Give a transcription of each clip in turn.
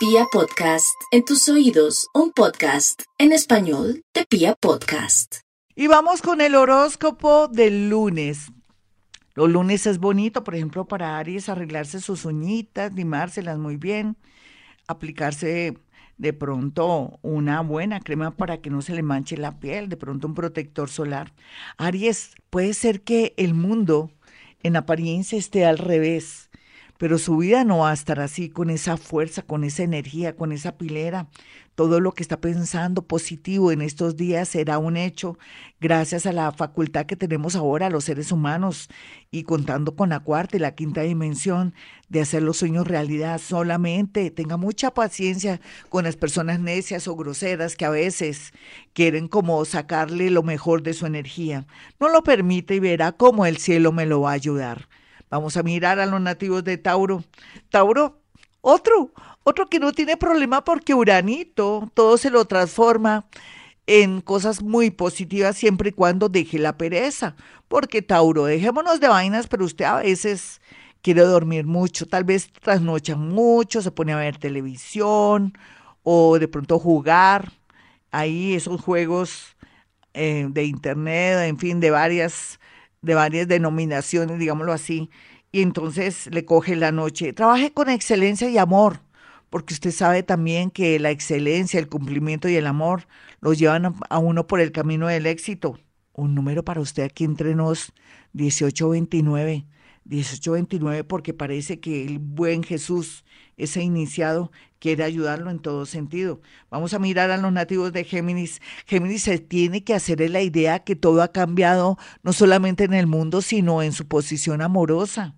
Pia Podcast, en tus oídos, un podcast en español de Pia Podcast. Y vamos con el horóscopo del lunes. Los lunes es bonito, por ejemplo, para Aries arreglarse sus uñitas, limárselas muy bien, aplicarse de pronto una buena crema para que no se le manche la piel, de pronto un protector solar. Aries, puede ser que el mundo en apariencia esté al revés, pero su vida no va a estar así, con esa fuerza, con esa energía, con esa pilera. Todo lo que está pensando positivo en estos días será un hecho gracias a la facultad que tenemos ahora los seres humanos y contando con la cuarta y la quinta dimensión de hacer los sueños realidad. Solamente tenga mucha paciencia con las personas necias o groseras que a veces quieren como sacarle lo mejor de su energía. No lo permite y verá cómo el cielo me lo va a ayudar. Vamos a mirar a los nativos de Tauro. Tauro, otro, otro que no tiene problema porque Uranito todo se lo transforma en cosas muy positivas siempre y cuando deje la pereza. Porque Tauro, dejémonos de vainas, pero usted a veces quiere dormir mucho, tal vez trasnocha mucho, se pone a ver televisión o de pronto jugar. Ahí esos juegos eh, de internet, en fin, de varias de varias denominaciones, digámoslo así, y entonces le coge la noche. Trabaje con excelencia y amor, porque usted sabe también que la excelencia, el cumplimiento y el amor los llevan a uno por el camino del éxito. Un número para usted aquí entre nos, 1829. 1829 porque parece que el buen Jesús, ese iniciado, quiere ayudarlo en todo sentido. Vamos a mirar a los nativos de Géminis. Géminis se tiene que hacer la idea que todo ha cambiado, no solamente en el mundo, sino en su posición amorosa.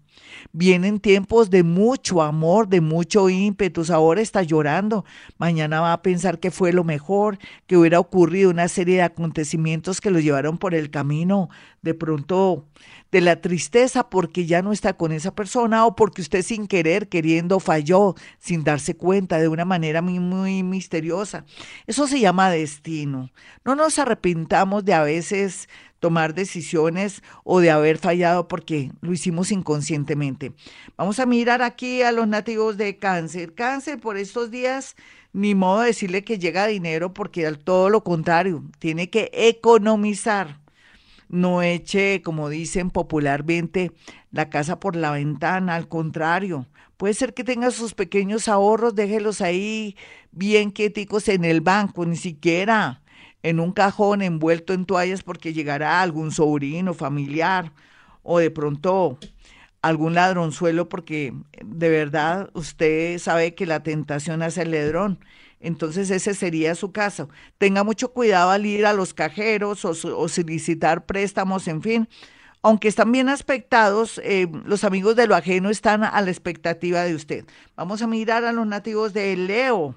Vienen tiempos de mucho amor, de mucho ímpetu. Ahora está llorando. Mañana va a pensar que fue lo mejor, que hubiera ocurrido una serie de acontecimientos que lo llevaron por el camino. De pronto de la tristeza porque ya no está con esa persona o porque usted sin querer, queriendo, falló sin darse cuenta de una manera muy, muy misteriosa. Eso se llama destino. No nos arrepintamos de a veces tomar decisiones o de haber fallado porque lo hicimos inconscientemente. Vamos a mirar aquí a los nativos de cáncer. Cáncer por estos días, ni modo de decirle que llega dinero porque al todo lo contrario, tiene que economizar no eche, como dicen popularmente, la casa por la ventana, al contrario, puede ser que tenga sus pequeños ahorros, déjelos ahí bien quieticos en el banco, ni siquiera en un cajón envuelto en toallas porque llegará algún sobrino, familiar o de pronto algún ladronzuelo porque de verdad usted sabe que la tentación hace el ladrón entonces ese sería su caso. Tenga mucho cuidado al ir a los cajeros o, solicitar préstamos, en fin. Aunque están bien aspectados, eh, los amigos de lo ajeno están a la expectativa de usted. Vamos a mirar a los nativos de Leo.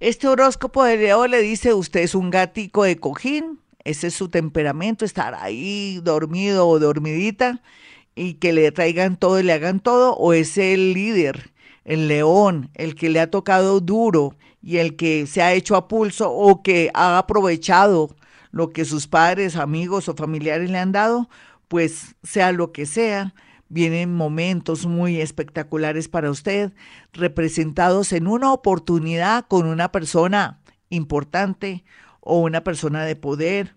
Este horóscopo de Leo le dice, usted es un gatico de cojín, ese es su temperamento, estar ahí dormido o dormidita y que le traigan todo y le hagan todo, o es el líder el león, el que le ha tocado duro y el que se ha hecho a pulso o que ha aprovechado lo que sus padres, amigos o familiares le han dado, pues sea lo que sea, vienen momentos muy espectaculares para usted, representados en una oportunidad con una persona importante o una persona de poder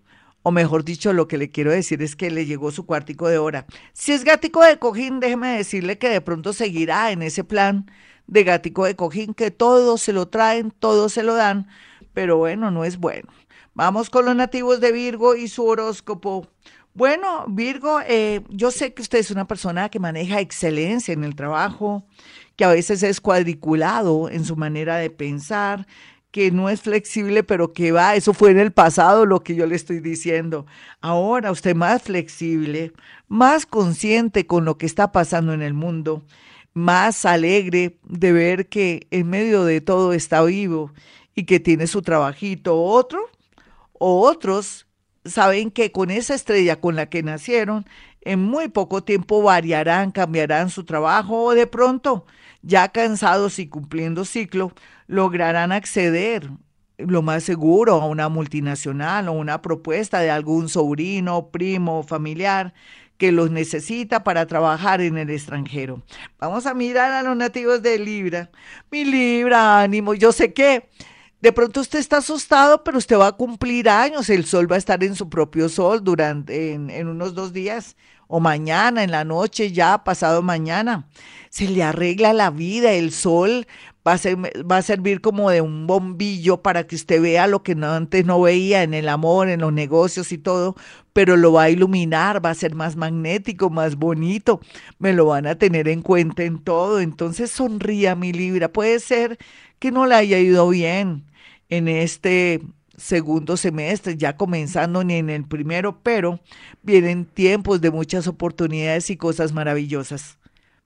o mejor dicho, lo que le quiero decir es que le llegó su cuartico de hora. Si es gatico de cojín, déjeme decirle que de pronto seguirá en ese plan de gatico de cojín, que todo se lo traen, todo se lo dan, pero bueno, no es bueno. Vamos con los nativos de Virgo y su horóscopo. Bueno, Virgo, eh, yo sé que usted es una persona que maneja excelencia en el trabajo, que a veces es cuadriculado en su manera de pensar, que no es flexible, pero que va, eso fue en el pasado lo que yo le estoy diciendo. Ahora usted más flexible, más consciente con lo que está pasando en el mundo, más alegre de ver que en medio de todo está vivo y que tiene su trabajito. Otro o otros saben que con esa estrella con la que nacieron, en muy poco tiempo variarán, cambiarán su trabajo o de pronto, ya cansados y cumpliendo ciclo, lograrán acceder lo más seguro a una multinacional o una propuesta de algún sobrino, primo, familiar que los necesita para trabajar en el extranjero. Vamos a mirar a los nativos de Libra. Mi Libra, ánimo, yo sé que de pronto usted está asustado, pero usted va a cumplir años. El sol va a estar en su propio sol durante en, unos dos días o mañana, en la noche, ya pasado mañana. Se le arregla la vida, el sol va a, ser, va a servir como de un bombillo para que usted vea lo que no, antes no veía en el amor, en los negocios y todo, pero lo va a iluminar, va a ser más magnético, más bonito, me lo van a tener en cuenta en todo. Entonces sonría mi Libra, puede ser que no le haya ido bien en este segundo semestre, ya comenzando ni en el primero, pero vienen tiempos de muchas oportunidades y cosas maravillosas.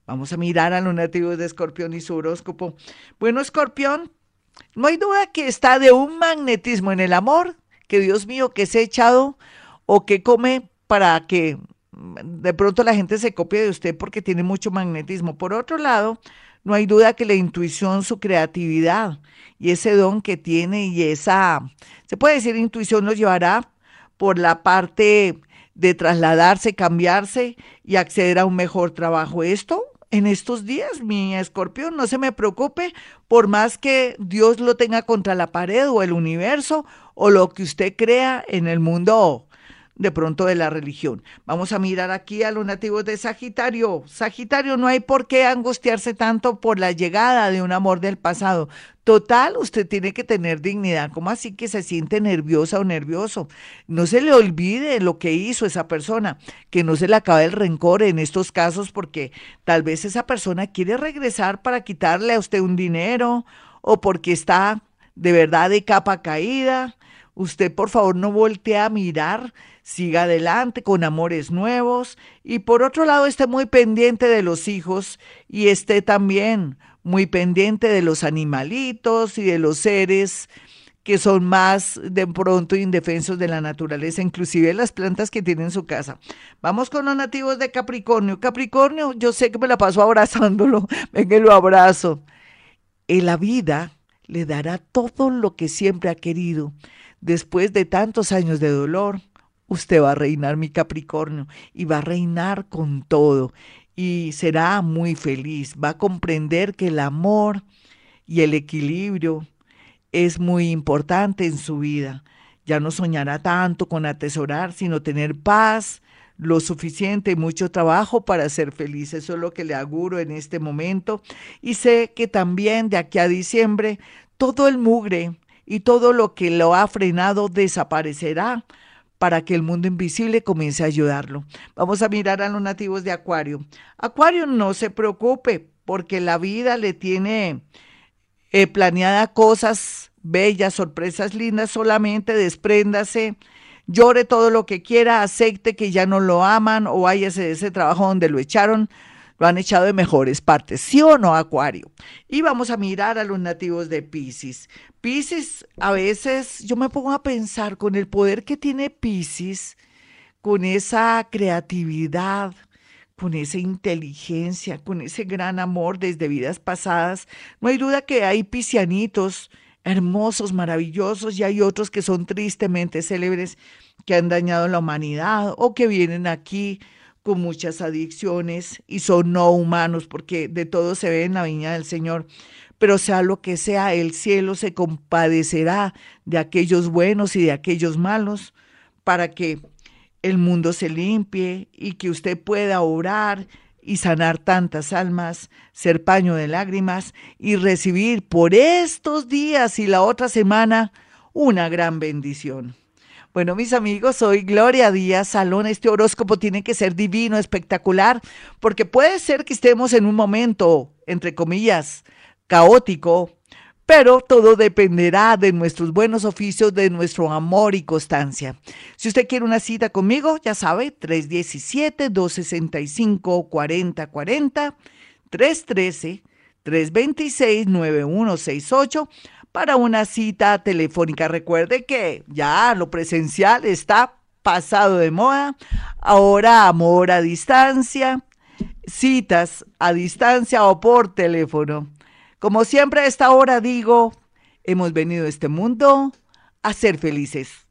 Vamos a mirar a los nativos de Escorpión y su horóscopo. Bueno, Escorpión, no hay duda que está de un magnetismo en el amor, que Dios mío, que se ha echado o que come para que de pronto la gente se copie de usted porque tiene mucho magnetismo. Por otro lado, no hay duda que la intuición, su creatividad y ese don que tiene y esa, se puede decir, intuición nos llevará por la parte de trasladarse, cambiarse y acceder a un mejor trabajo. Esto en estos días, mi escorpión, no se me preocupe, por más que Dios lo tenga contra la pared o el universo o lo que usted crea en el mundo de pronto de la religión. Vamos a mirar aquí a los nativos de Sagitario. Sagitario, no hay por qué angustiarse tanto por la llegada de un amor del pasado. Total, usted tiene que tener dignidad. ¿Cómo así que se siente nerviosa o nervioso? No se le olvide lo que hizo esa persona, que no se le acabe el rencor en estos casos porque tal vez esa persona quiere regresar para quitarle a usted un dinero o porque está de verdad de capa caída. Usted por favor no voltee a mirar siga adelante con amores nuevos y por otro lado esté muy pendiente de los hijos y esté también muy pendiente de los animalitos y de los seres que son más de pronto indefensos de la naturaleza, inclusive las plantas que tiene en su casa. Vamos con los nativos de Capricornio. Capricornio, yo sé que me la paso abrazándolo, venga lo abrazo. En la vida le dará todo lo que siempre ha querido, después de tantos años de dolor, usted va a reinar mi Capricornio y va a reinar con todo y será muy feliz. Va a comprender que el amor y el equilibrio es muy importante en su vida. Ya no soñará tanto con atesorar, sino tener paz, lo suficiente y mucho trabajo para ser feliz. Eso es lo que le auguro en este momento. Y sé que también de aquí a diciembre todo el mugre y todo lo que lo ha frenado desaparecerá para que el mundo invisible comience a ayudarlo. Vamos a mirar a los nativos de Acuario. Acuario, no se preocupe, porque la vida le tiene eh, planeada cosas bellas, sorpresas lindas, solamente despréndase, llore todo lo que quiera, acepte que ya no lo aman o váyase de ese trabajo donde lo echaron, lo han echado de mejores partes, ¿sí o no, Acuario? Y vamos a mirar a los nativos de Pisces. Pisces, a veces yo me pongo a pensar con el poder que tiene Pisces, con esa creatividad, con esa inteligencia, con ese gran amor desde vidas pasadas. No hay duda que hay piscianitos hermosos, maravillosos, y hay otros que son tristemente célebres, que han dañado la humanidad o que vienen aquí con muchas adicciones y son no humanos, porque de todo se ve en la viña del Señor. Pero sea lo que sea, el cielo se compadecerá de aquellos buenos y de aquellos malos para que el mundo se limpie y que usted pueda orar y sanar tantas almas, ser paño de lágrimas y recibir por estos días y la otra semana una gran bendición. Bueno, mis amigos, soy Gloria Díaz Salón. Este horóscopo tiene que ser divino, espectacular, porque puede ser que estemos en un momento, entre comillas, caótico, pero todo dependerá de nuestros buenos oficios, de nuestro amor y constancia. Si usted quiere una cita conmigo, ya sabe, 317-265-4040, 313-326-9168 para una cita telefónica. Recuerde que ya lo presencial está pasado de moda. Ahora amor a distancia, citas a distancia o por teléfono. Como siempre a esta hora digo, hemos venido a este mundo a ser felices.